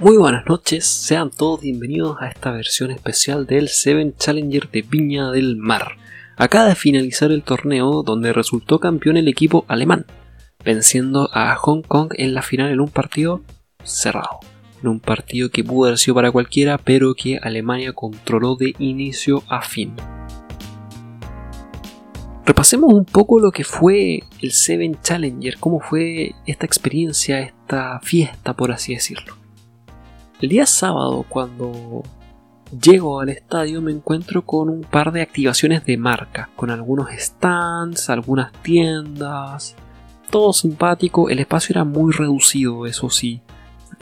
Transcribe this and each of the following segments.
Muy buenas noches, sean todos bienvenidos a esta versión especial del Seven Challenger de Viña del Mar. Acaba de finalizar el torneo donde resultó campeón el equipo alemán, venciendo a Hong Kong en la final en un partido cerrado. En un partido que pudo haber sido para cualquiera, pero que Alemania controló de inicio a fin. Repasemos un poco lo que fue el Seven Challenger, cómo fue esta experiencia, esta fiesta, por así decirlo. El día sábado, cuando llego al estadio, me encuentro con un par de activaciones de marca, con algunos stands, algunas tiendas, todo simpático. El espacio era muy reducido, eso sí.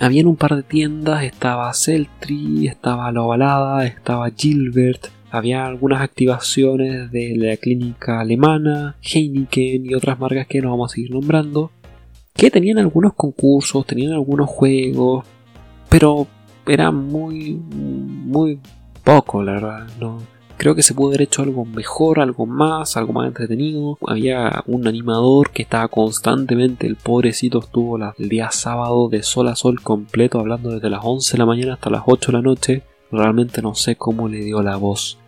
Había un par de tiendas, estaba Celtri, estaba La Ovalada, estaba Gilbert, había algunas activaciones de la clínica alemana, Heineken y otras marcas que no vamos a seguir nombrando, que tenían algunos concursos, tenían algunos juegos, pero era muy, muy poco, la verdad. No, creo que se pudo haber hecho algo mejor, algo más, algo más entretenido. Había un animador que estaba constantemente, el pobrecito estuvo el día sábado de sol a sol completo, hablando desde las 11 de la mañana hasta las 8 de la noche. Realmente no sé cómo le dio la voz.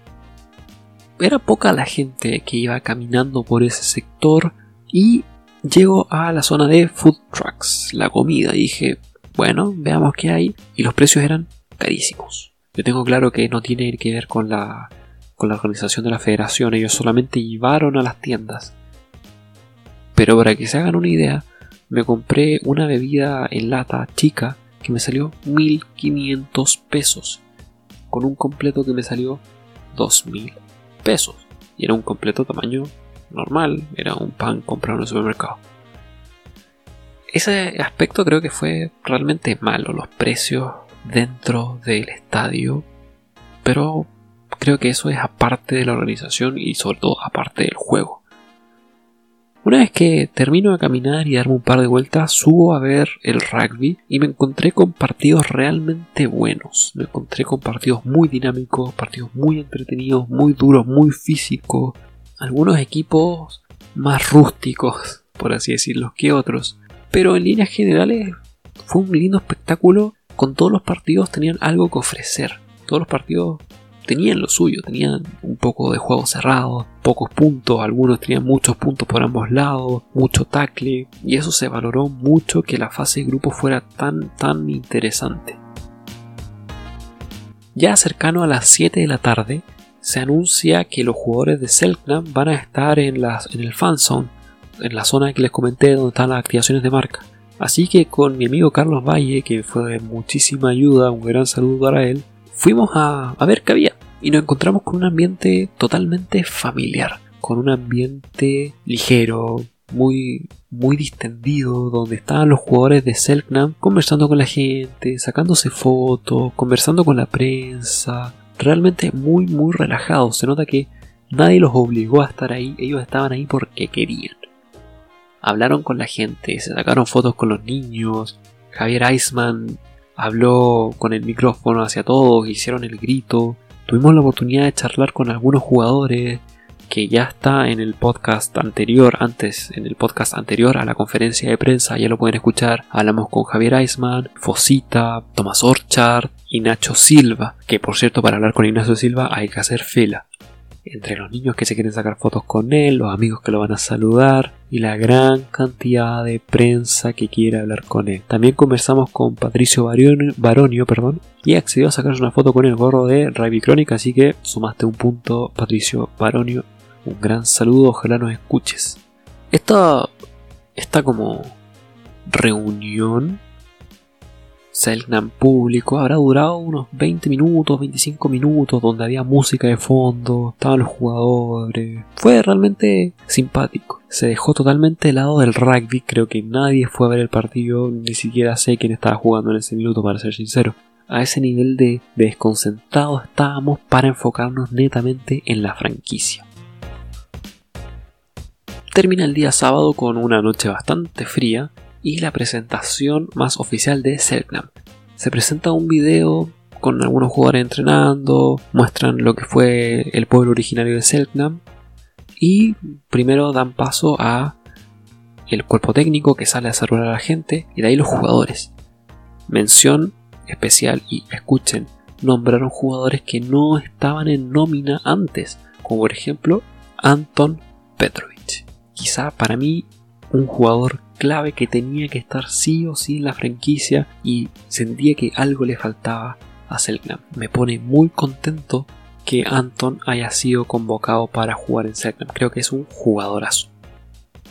Era poca la gente que iba caminando por ese sector y llego a la zona de food trucks, la comida. dije, bueno, veamos qué hay. Y los precios eran carísimos. Yo tengo claro que no tiene que ver con la, con la organización de la federación. Ellos solamente llevaron a las tiendas. Pero para que se hagan una idea, me compré una bebida en lata chica que me salió 1500 pesos. Con un completo que me salió 2000 pesos. Y era un completo tamaño normal. Era un pan comprado en el supermercado. Ese aspecto creo que fue realmente malo, los precios dentro del estadio, pero creo que eso es aparte de la organización y sobre todo aparte del juego. Una vez que termino de caminar y darme un par de vueltas, subo a ver el rugby y me encontré con partidos realmente buenos. Me encontré con partidos muy dinámicos, partidos muy entretenidos, muy duros, muy físicos. Algunos equipos más rústicos, por así decirlo, que otros. Pero en líneas generales fue un lindo espectáculo. Con todos los partidos tenían algo que ofrecer. Todos los partidos tenían lo suyo, tenían un poco de juego cerrado, pocos puntos, algunos tenían muchos puntos por ambos lados, mucho tackle, y eso se valoró mucho que la fase de grupo fuera tan tan interesante. Ya cercano a las 7 de la tarde, se anuncia que los jugadores de Selknam van a estar en, las, en el fanzone en la zona que les comenté donde están las activaciones de marca. Así que con mi amigo Carlos Valle, que fue de muchísima ayuda, un gran saludo para él, fuimos a, ver qué había y nos encontramos con un ambiente totalmente familiar, con un ambiente ligero, muy, muy distendido, donde estaban los jugadores de Selknam conversando con la gente, sacándose fotos, conversando con la prensa, realmente muy, muy relajados. Se nota que nadie los obligó a estar ahí, ellos estaban ahí porque querían hablaron con la gente, se sacaron fotos con los niños. Javier Eisman habló con el micrófono hacia todos, hicieron el grito. Tuvimos la oportunidad de charlar con algunos jugadores que ya está en el podcast anterior, antes, en el podcast anterior a la conferencia de prensa, ya lo pueden escuchar. Hablamos con Javier Eisman, Fosita, Tomás Orchard y Nacho Silva, que por cierto para hablar con Ignacio Silva hay que hacer fila entre los niños que se quieren sacar fotos con él, los amigos que lo van a saludar y la gran cantidad de prensa que quiere hablar con él. También conversamos con Patricio Baronio, perdón, y accedió a sacarse una foto con el gorro de Ravi Crónica, así que sumaste un punto, Patricio Baronio. Un gran saludo, ojalá nos escuches. Esta, esta como reunión Selknam público habrá durado unos 20 minutos, 25 minutos, donde había música de fondo, estaban los jugadores. Fue realmente simpático. Se dejó totalmente el lado del rugby, creo que nadie fue a ver el partido, ni siquiera sé quién estaba jugando en ese minuto, para ser sincero. A ese nivel de, de desconcentrado estábamos para enfocarnos netamente en la franquicia. Termina el día sábado con una noche bastante fría, y la presentación más oficial de Selknam. Se presenta un video con algunos jugadores entrenando, muestran lo que fue el pueblo originario de Selknam y primero dan paso a el cuerpo técnico que sale a saludar a la gente y de ahí los jugadores. Mención especial y escuchen, nombraron jugadores que no estaban en nómina antes, como por ejemplo Anton Petrovic. Quizá para mí un jugador clave que tenía que estar sí o sí en la franquicia y sentía que algo le faltaba a Selknam. Me pone muy contento que Anton haya sido convocado para jugar en Selknam. Creo que es un jugadorazo.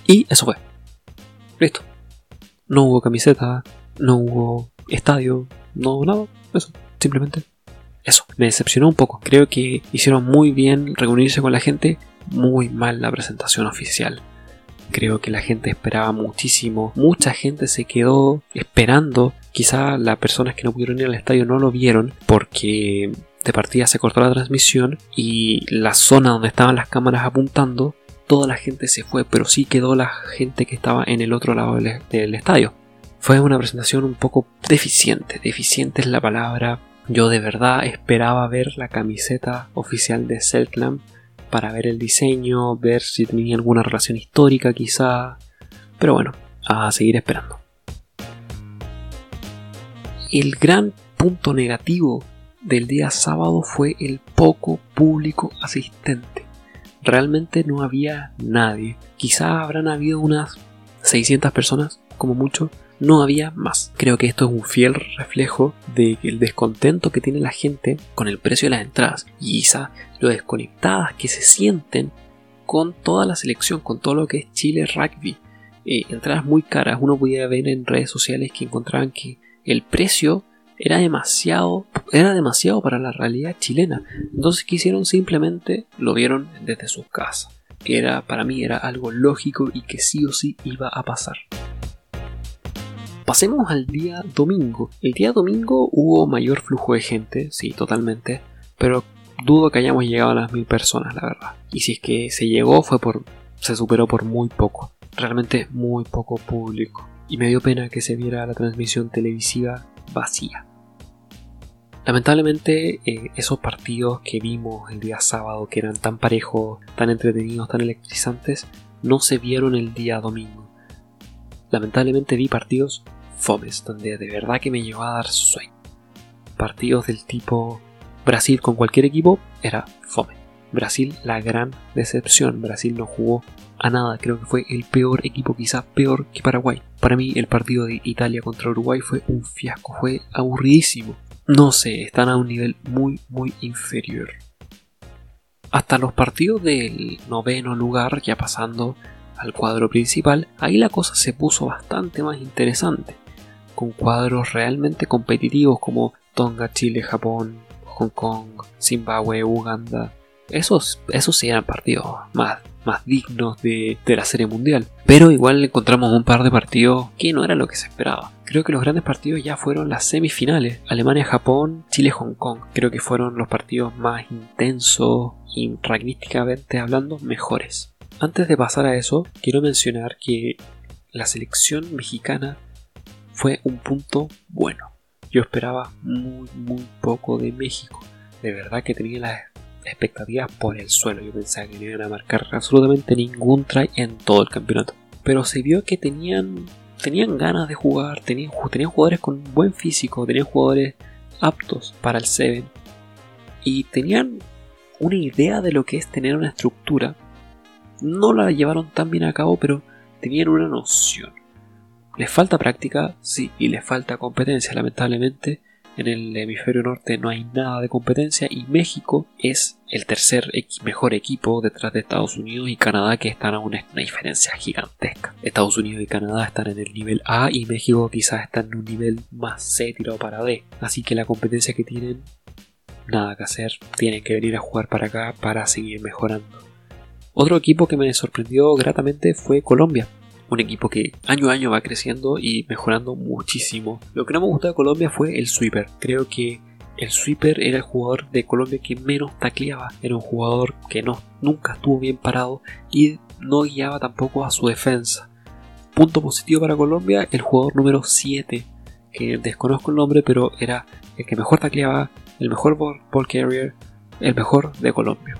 Y eso fue. Listo. No hubo camiseta, no hubo estadio, no nada. Eso, simplemente eso. Me decepcionó un poco. Creo que hicieron muy bien reunirse con la gente, muy mal la presentación oficial. Creo que la gente esperaba muchísimo. Mucha gente se quedó esperando. Quizá las personas que no pudieron ir al estadio no lo vieron porque de partida se cortó la transmisión y la zona donde estaban las cámaras apuntando, toda la gente se fue, pero sí quedó la gente que estaba en el otro lado del, estadio. Fue una presentación un poco deficiente, deficiente es la palabra. Yo de verdad esperaba ver la camiseta oficial de Selknam para ver el diseño, ver si tenía alguna relación histórica quizá. Pero bueno, a seguir esperando. El gran punto negativo del día sábado fue el poco público asistente. Realmente no había nadie. Quizá habrán habido unas 600 personas, como mucho. No había más. Creo que esto es un fiel reflejo del descontento que tiene la gente con el precio de las entradas. Y quizá lo desconectadas que se sienten con toda la selección, con todo lo que es Chile Rugby. Eh, entradas muy caras. Uno podía ver en redes sociales que encontraban que el precio era demasiado, era demasiado para la realidad chilena. Entonces quisieron simplemente lo vieron desde sus casas. Que era, para mí era algo lógico y que sí o sí iba a pasar. Pasemos al día domingo. El día domingo hubo mayor flujo de gente, sí, totalmente. Pero dudo que hayamos llegado a las mil personas, la verdad. Y si es que se llegó fue por. se superó por muy poco. Realmente muy poco público. Y me dio pena que se viera la transmisión televisiva vacía. Lamentablemente eh, esos partidos que vimos el día sábado, que eran tan parejos, tan entretenidos, tan electrizantes, no se vieron el día domingo. Lamentablemente vi partidos fomes, donde de verdad que me llevó a dar sueño. Partidos del tipo Brasil con cualquier equipo era fome. Brasil la gran decepción. Brasil no jugó a nada. Creo que fue el peor equipo, quizás peor que Paraguay. Para mí el partido de Italia contra Uruguay fue un fiasco, fue aburridísimo. No sé, están a un nivel muy, muy inferior. Hasta los partidos del noveno lugar, ya pasando al cuadro principal, ahí la cosa se puso bastante más interesante, con cuadros realmente competitivos como Tonga, Chile, Japón, Hong Kong, Zimbabue, Uganda, esos, esos sí eran partidos más, más dignos de, la serie mundial. Pero igual encontramos un par de partidos que no era lo que se esperaba. Creo que los grandes partidos ya fueron las semifinales. Alemania-Japón, Chile-Hong Kong. Creo que fueron los partidos más intensos y ragnísticamente hablando mejores. Antes de pasar a eso, quiero mencionar que la selección mexicana fue un punto bueno. Yo esperaba muy, muy poco de México. De verdad que tenía las expectativas por el suelo. Yo pensaba que no iban a marcar absolutamente ningún try en todo el campeonato. Pero se vio que tenían, tenían ganas de jugar, tenían, tenían jugadores con buen físico, tenían jugadores aptos para el 7 y tenían una idea de lo que es tener una estructura. No la llevaron tan bien a cabo, pero tenían una noción. Les falta práctica, sí, y les falta competencia, lamentablemente en el hemisferio norte no hay nada de competencia y México es el tercer mejor equipo detrás de Estados Unidos y Canadá que están a una, diferencia gigantesca. Estados Unidos y Canadá están en el nivel A y México quizás está en un nivel más C tirado para D. Así que la competencia que tienen, nada que hacer, tienen que venir a jugar para acá para seguir mejorando. Otro equipo que me sorprendió gratamente fue Colombia un equipo que año a año va creciendo y mejorando muchísimo. Lo que no me gustó de Colombia fue el sweeper. Creo que el sweeper era el jugador de Colombia que menos tacleaba. Era un jugador que no, nunca estuvo bien parado y no guiaba tampoco a su defensa. Punto positivo para Colombia, el jugador número 7, que desconozco el nombre, pero era el que mejor tacleaba, el mejor ball carrier, el mejor de Colombia.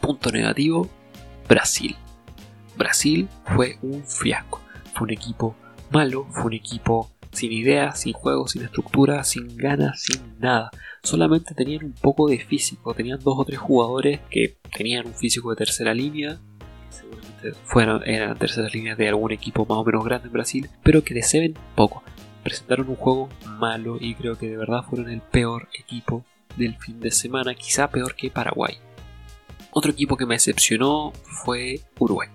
Punto negativo, Brasil. Brasil fue un fiasco. Fue un equipo malo, fue un equipo sin ideas, sin juego, sin estructura, sin ganas, sin nada. Solamente tenían un poco de físico, tenían dos o tres jugadores que tenían un físico de tercera línea, seguramente fueron, eran tercera línea de algún equipo más o menos grande en Brasil, pero que de poco. Presentaron un juego malo y creo que de verdad fueron el peor equipo del fin de semana, quizá peor que Paraguay. Otro equipo que me decepcionó fue Uruguay.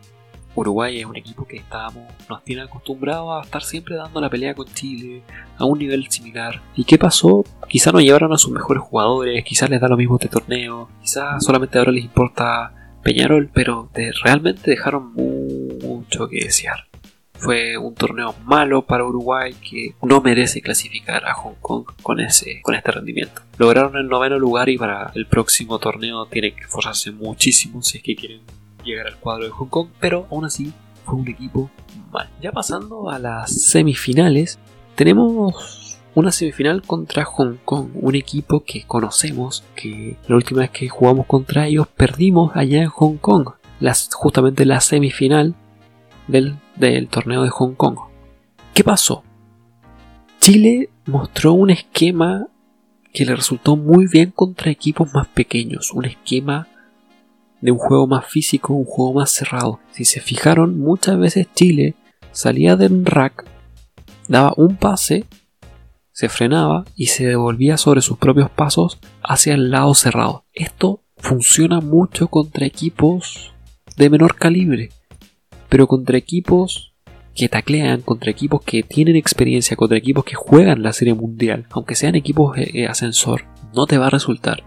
Uruguay es un equipo que estábamos, nos tiene acostumbrados a estar siempre dando la pelea con Chile a un nivel similar. ¿Y qué pasó? Quizá no llevaron a sus mejores jugadores, quizás les da lo mismo este torneo, quizás solamente ahora les importa Peñarol, pero realmente dejaron mucho que desear. Fue un torneo malo para Uruguay que no merece clasificar a Hong Kong con, ese, con este rendimiento. Lograron el noveno lugar y para el próximo torneo tienen que esforzarse muchísimo si es que quieren llegar al cuadro de Hong Kong, pero aún así fue un equipo mal. Ya pasando a las semifinales, tenemos una semifinal contra Hong Kong, un equipo que conocemos, que la última vez que jugamos contra ellos perdimos allá en Hong Kong, las, justamente la semifinal del, del torneo de Hong Kong. ¿Qué pasó? Chile mostró un esquema que le resultó muy bien contra equipos más pequeños, un esquema de un juego más físico, un juego más cerrado. Si se fijaron, muchas veces Chile salía del rack, daba un pase, se frenaba y se devolvía sobre sus propios pasos hacia el lado cerrado. Esto funciona mucho contra equipos de menor calibre, pero contra equipos que taclean, contra equipos que tienen experiencia, contra equipos que juegan la serie mundial, aunque sean equipos de ascensor, no te va a resultar.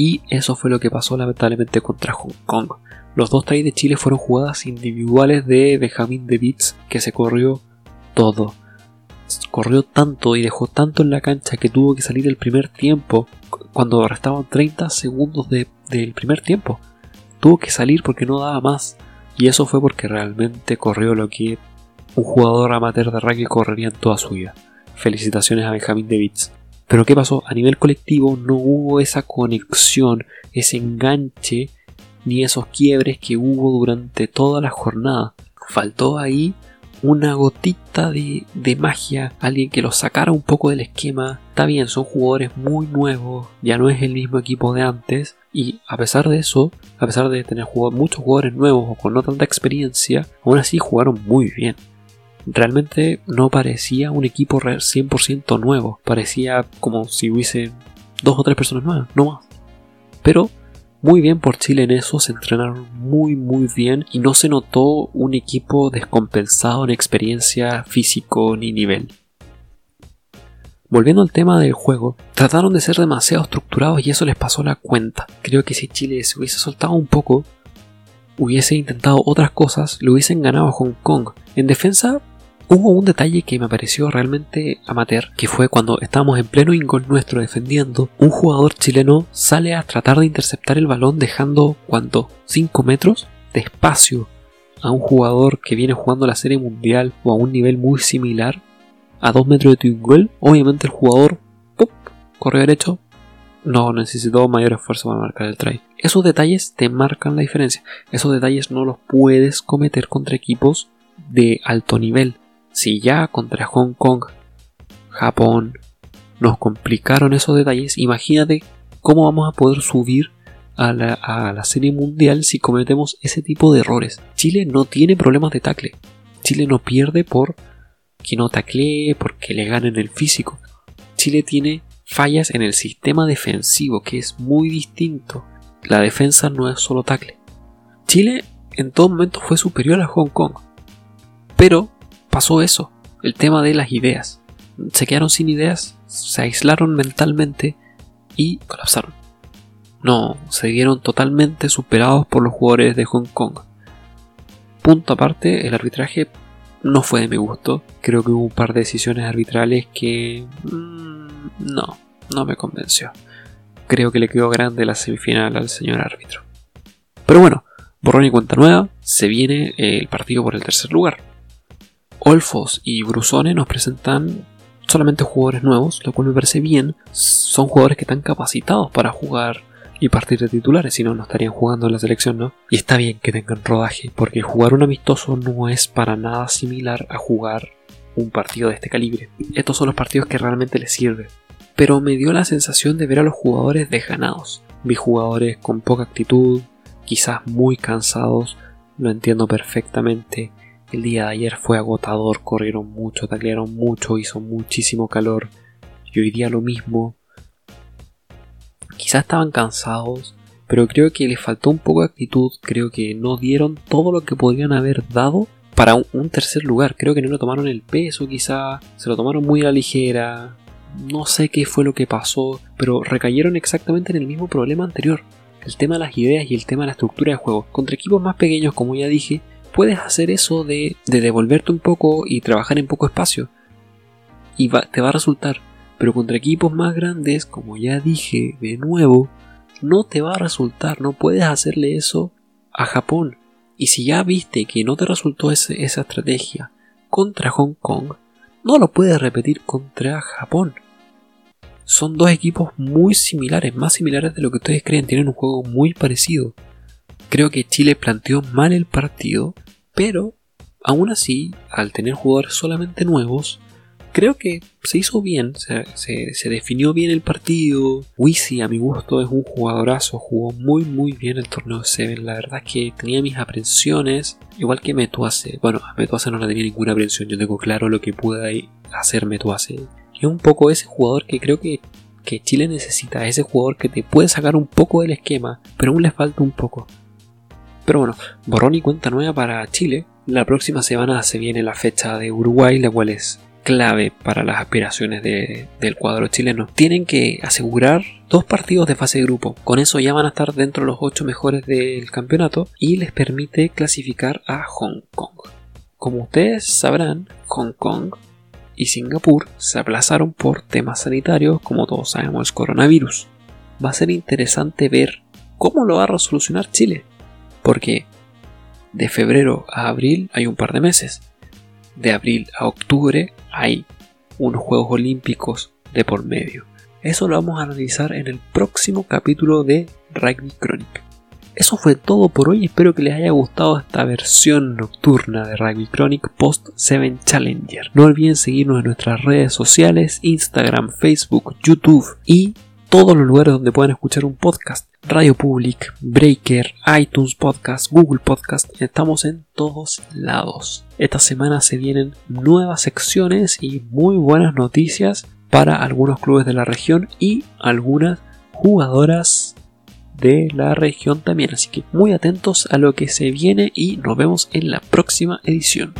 Y eso fue lo que pasó lamentablemente contra Hong Kong. Los dos tries de Chile fueron jugadas individuales de Benjamin De que se corrió todo. Corrió tanto y dejó tanto en la cancha que tuvo que salir el primer tiempo cuando restaban 30 segundos del primer tiempo. Tuvo que salir porque no daba más. Y eso fue porque realmente corrió lo que un jugador amateur de rugby correría en toda su vida. Felicitaciones a Benjamin De. Pero ¿qué pasó? A nivel colectivo no hubo esa conexión, ese enganche, ni esos quiebres que hubo durante toda la jornada. Faltó ahí una gotita de, magia, alguien que los sacara un poco del esquema. Está bien, son jugadores muy nuevos, ya no es el mismo equipo de antes. Y a pesar de eso, a pesar de tener muchos jugadores nuevos o con no tanta experiencia, aún así jugaron muy bien realmente no parecía un equipo 100% nuevo. Parecía como si hubiese dos o tres personas nuevas, no más. Pero muy bien por Chile en eso, se entrenaron muy muy bien y no se notó un equipo descompensado en experiencia físico ni nivel. Volviendo al tema del juego, trataron de ser demasiado estructurados y eso les pasó la cuenta. Creo que si Chile se hubiese soltado un poco, hubiese intentado otras cosas, le hubiesen ganado a Hong Kong. En defensa Hubo un detalle que me pareció realmente amateur, que fue cuando estábamos en pleno ingol nuestro defendiendo, un jugador chileno sale a tratar de interceptar el balón dejando, ¿cuánto? 5 metros de espacio a un jugador que viene jugando la serie mundial o a un nivel muy similar a 2 metros de tu ingol. Obviamente el jugador corrió derecho, no necesitó mayor esfuerzo para marcar el try. Esos detalles te marcan la diferencia. Esos detalles no los puedes cometer contra equipos de alto nivel. Si ya contra Hong Kong, Japón, nos complicaron esos detalles, imagínate cómo vamos a poder subir a la, serie mundial si cometemos ese tipo de errores. Chile no tiene problemas de tackle. Chile no pierde por que no taclee, porque le ganen el físico. Chile tiene fallas en el sistema defensivo, que es muy distinto. La defensa no es solo tackle. Chile en todo momento fue superior a Hong Kong. Pero pasó eso, el tema de las ideas. Se quedaron sin ideas, se aislaron mentalmente y colapsaron. No, se vieron totalmente superados por los jugadores de Hong Kong. Punto aparte, el arbitraje no fue de mi gusto. Creo que hubo un par de decisiones arbitrales que... Mm, no, no me convenció. Creo que le quedó grande la semifinal al señor árbitro. Pero bueno, borrón y cuenta nueva, se viene el partido por el tercer lugar. Olfos y Brusone nos presentan solamente jugadores nuevos, lo cual me parece bien. Son jugadores que están capacitados para jugar y partir de titulares, si no, no estarían jugando en la selección, ¿no? Y está bien que tengan rodaje, porque jugar un amistoso no es para nada similar a jugar un partido de este calibre. Estos son los partidos que realmente les sirven. Pero me dio la sensación de ver a los jugadores desganados. Vi jugadores con poca actitud, quizás muy cansados, lo entiendo perfectamente. El día de ayer fue agotador, corrieron mucho, taclearon mucho, hizo muchísimo calor. Y hoy día lo mismo. Quizás estaban cansados, pero creo que les faltó un poco de actitud, creo que no dieron todo lo que podrían haber dado para un, tercer lugar, creo que no lo tomaron el peso quizá, se lo tomaron muy a la ligera, no sé qué fue lo que pasó, pero recayeron exactamente en el mismo problema anterior, el tema de las ideas y el tema de la estructura de juego. Contra equipos más pequeños, como ya dije, puedes hacer eso de, devolverte un poco y trabajar en poco espacio. Y te va a resultar. Pero contra equipos más grandes, como ya dije de nuevo, no te va a resultar, no puedes hacerle eso a Japón. Y si ya viste que no te resultó esa estrategia contra Hong Kong, no lo puedes repetir contra Japón. Son dos equipos muy similares, más similares de lo que ustedes creen, tienen un juego muy parecido. Creo que Chile planteó mal el partido, pero aún así, al tener jugadores solamente nuevos, creo que se hizo bien, se, definió bien el partido. Wisi, a mi gusto, es un jugadorazo, jugó muy muy bien el torneo 7. La verdad es que tenía mis aprensiones, igual que Metuase. Bueno, a Metuase no le tenía ninguna aprensión, yo tengo claro lo que puede hacer Metuase. Es un poco ese jugador que creo que, que Chile necesita, ese jugador que te puede sacar un poco del esquema, pero aún le falta un poco. Pero bueno, borrón y cuenta nueva para Chile. La próxima semana se viene la fecha de Uruguay, la cual es clave para las aspiraciones del cuadro chileno. Tienen que asegurar dos partidos de fase de grupo. Con eso ya van a estar dentro de los ocho mejores del campeonato y les permite clasificar a Hong Kong. Como ustedes sabrán, Hong Kong y Singapur se aplazaron por temas sanitarios, como todos sabemos, el coronavirus. Va a ser interesante ver cómo lo va a resolucionar Chile, porque de febrero a abril hay un par de meses de abril a octubre hay unos Juegos Olímpicos de por medio. Eso lo vamos a analizar en el próximo capítulo de Rugby Chronic. Eso fue todo por hoy, espero que les haya gustado esta versión nocturna de Rugby Chronic Post 7 Challenger. No olviden seguirnos en nuestras redes sociales, Instagram, Facebook, YouTube y todos los lugares donde puedan escuchar un podcast. Radio Public, Breaker, iTunes Podcast, Google Podcast, estamos en todos lados. Esta semana se vienen nuevas secciones y muy buenas noticias para algunos clubes de la región y algunas jugadoras de la región también. Así que muy atentos a lo que se viene y nos vemos en la próxima edición.